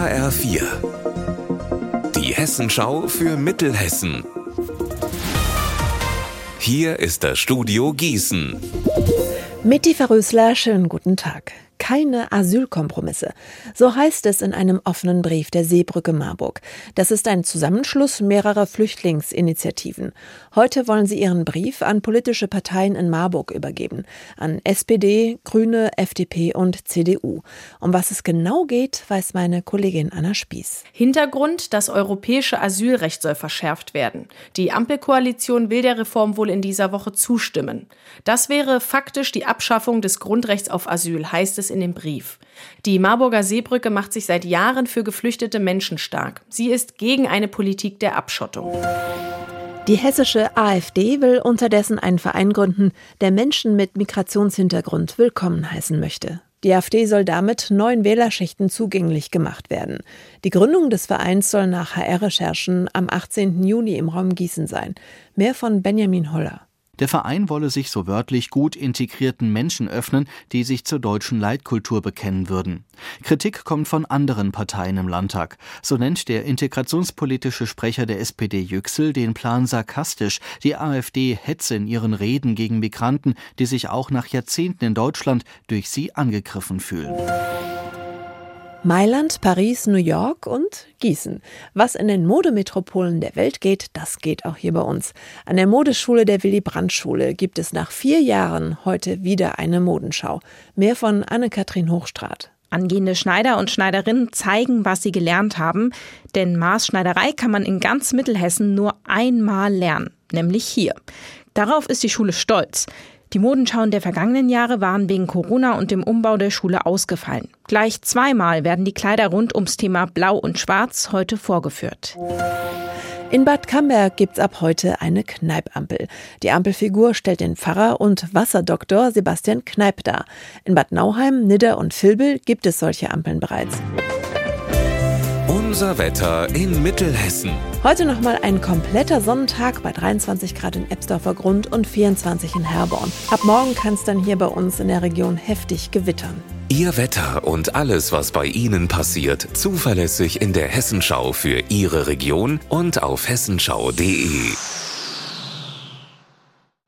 HR4. Die Hessenschau für Mittelhessen. Hier ist das Studio Gießen. Mitti Verrösler, schönen guten Tag keine Asylkompromisse. So heißt es in einem offenen Brief der Seebrücke Marburg. Das ist ein Zusammenschluss mehrerer Flüchtlingsinitiativen. Heute wollen sie ihren Brief an politische Parteien in Marburg übergeben. An SPD, Grüne, FDP und CDU. Um was es genau geht, weiß meine Kollegin Anna Spieß. Hintergrund, das europäische Asylrecht soll verschärft werden. Die Ampelkoalition will der Reform wohl in dieser Woche zustimmen. Das wäre faktisch die Abschaffung des Grundrechts auf Asyl, heißt es in dem Brief. Die Marburger Seebrücke macht sich seit Jahren für geflüchtete Menschen stark. Sie ist gegen eine Politik der Abschottung. Die hessische AfD will unterdessen einen Verein gründen, der Menschen mit Migrationshintergrund willkommen heißen möchte. Die AfD soll damit neuen Wählerschichten zugänglich gemacht werden. Die Gründung des Vereins soll nach HR-Recherchen am 18. Juni im Raum Gießen sein. Mehr von Benjamin Holler. Der Verein wolle sich so wörtlich gut integrierten Menschen öffnen, die sich zur deutschen Leitkultur bekennen würden. Kritik kommt von anderen Parteien im Landtag. So nennt der integrationspolitische Sprecher der SPD Yüksel den Plan sarkastisch. Die AfD hetze in ihren Reden gegen Migranten, die sich auch nach Jahrzehnten in Deutschland durch sie angegriffen fühlen. Mailand, Paris, New York und Gießen. Was in den Modemetropolen der Welt geht, das geht auch hier bei uns. An der Modeschule der Willy Brandt Schule gibt es nach vier Jahren heute wieder eine Modenschau. Mehr von Anne-Kathrin Hochstrat. Angehende Schneider und Schneiderinnen zeigen, was sie gelernt haben, denn Maßschneiderei kann man in ganz Mittelhessen nur einmal lernen, nämlich hier. Darauf ist die Schule stolz. Die Modenschauen der vergangenen Jahre waren wegen Corona und dem Umbau der Schule ausgefallen. Gleich zweimal werden die Kleider rund ums Thema Blau und Schwarz heute vorgeführt. In Bad Camberg gibt's ab heute eine Kneipampel. Die Ampelfigur stellt den Pfarrer und Wasserdoktor Sebastian Kneip dar. In Bad Nauheim, Nidder und Vilbel gibt es solche Ampeln bereits. Unser Wetter in Mittelhessen. Heute nochmal ein kompletter Sonnentag bei 23 Grad in Ebsdorfer Grund und 24 in Herborn. Ab morgen kann es dann hier bei uns in der Region heftig gewittern. Ihr Wetter und alles, was bei Ihnen passiert, zuverlässig in der Hessenschau für Ihre Region und auf hessenschau.de.